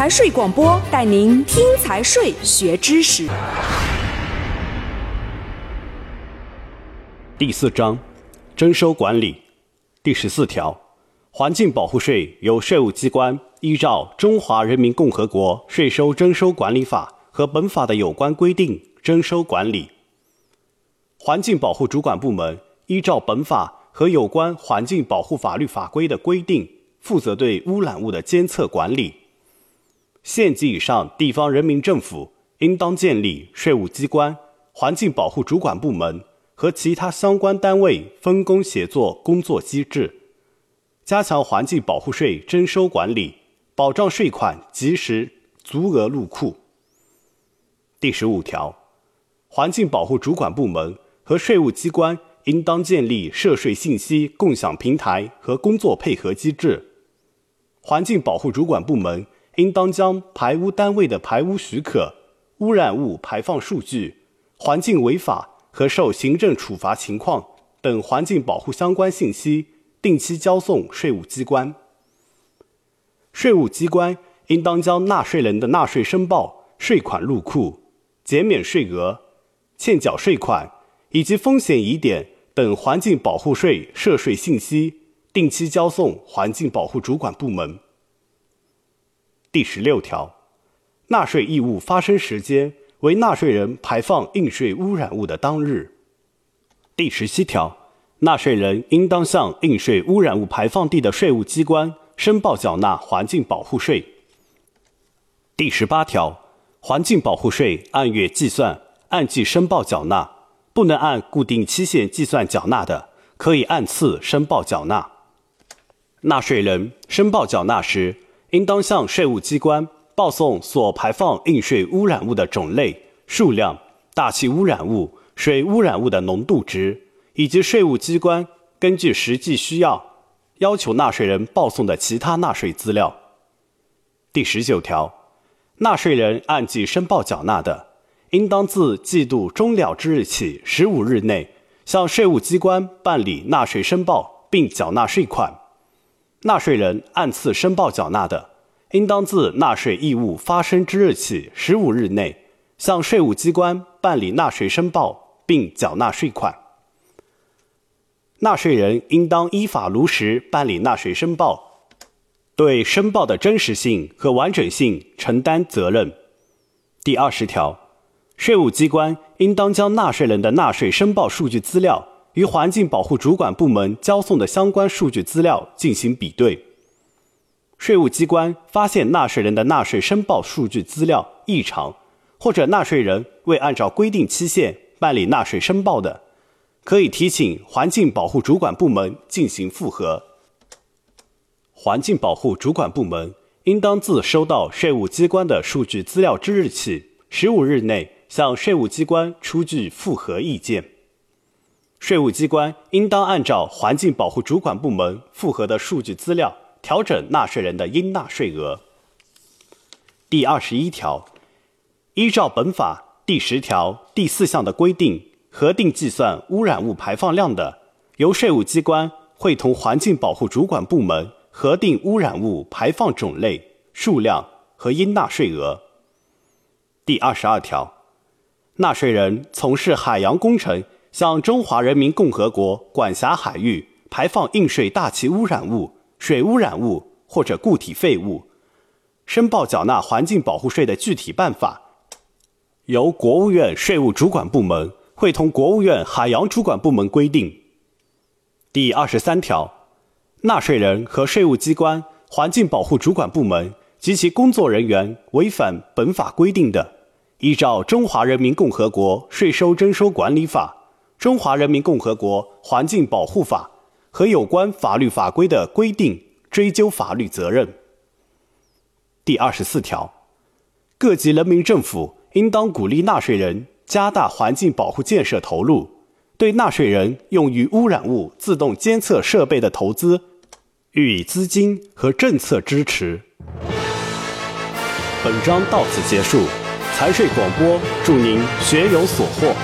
财税广播带您听财税学知识。第四章，征收管理。第十四条，环境保护税由税务机关依照《中华人民共和国税收征收管理法》和本法的有关规定征收管理。环境保护主管部门依照本法和有关环境保护法律法规的规定，负责对污染物的监测管理。县级以上地方人民政府应当建立税务机关、环境保护主管部门和其他相关单位分工协作工作机制，加强环境保护税征收管理，保障税款及时足额入库。第十五条，环境保护主管部门和税务机关应当建立涉税信息共享平台和工作配合机制。环境保护主管部门。应当将排污单位的排污许可、污染物排放数据、环境违法和受行政处罚情况等环境保护相关信息定期交送税务机关。税务机关应当将纳税人的纳税申报、税款入库、减免税额、欠缴税款以及风险疑点等环境保护税涉税信息定期交送环境保护主管部门。第十六条，纳税义务发生时间为纳税人排放应税污染物的当日。第十七条，纳税人应当向应税污染物排放地的税务机关申报缴纳环境保护税。第十八条，环境保护税按月计算，按季申报缴纳；不能按固定期限计算缴纳的，可以按次申报缴纳。纳税人申报缴纳时，应当向税务机关报送所排放应税污染物的种类、数量、大气污染物、水污染物的浓度值，以及税务机关根据实际需要要求纳税人报送的其他纳税资料。第十九条，纳税人按季申报缴纳的，应当自季度终了之日起十五日内向税务机关办理纳税申报并缴纳税款。纳税人按次申报缴纳的，应当自纳税义务发生之日起十五日内向税务机关办理纳税申报并缴纳税款。纳税人应当依法如实办理纳税申报，对申报的真实性和完整性承担责任。第二十条，税务机关应当将纳税人的纳税申报数据资料。与环境保护主管部门交送的相关数据资料进行比对。税务机关发现纳税人的纳税申报数据资料异常，或者纳税人未按照规定期限办理纳税申报的，可以提请环境保护主管部门进行复核。环境保护主管部门应当自收到税务机关的数据资料之日起十五日内向税务机关出具复核意见。税务机关应当按照环境保护主管部门复核的数据资料，调整纳税人的应纳税额。第二十一条，依照本法第十条第四项的规定，核定计算污染物排放量的，由税务机关会同环境保护主管部门核定污染物排放种类、数量和应纳税额。第二十二条，纳税人从事海洋工程。向中华人民共和国管辖海域排放应税大气污染物、水污染物或者固体废物，申报缴纳环境保护税的具体办法，由国务院税务主管部门会同国务院海洋主管部门规定。第二十三条，纳税人和税务机关、环境保护主管部门及其工作人员违反本法规定的，依照《中华人民共和国税收征收管理法》。中华人民共和国环境保护法和有关法律法规的规定追究法律责任。第二十四条，各级人民政府应当鼓励纳税人加大环境保护建设投入，对纳税人用于污染物自动监测设备的投资予以资金和政策支持。本章到此结束，财税广播祝您学有所获。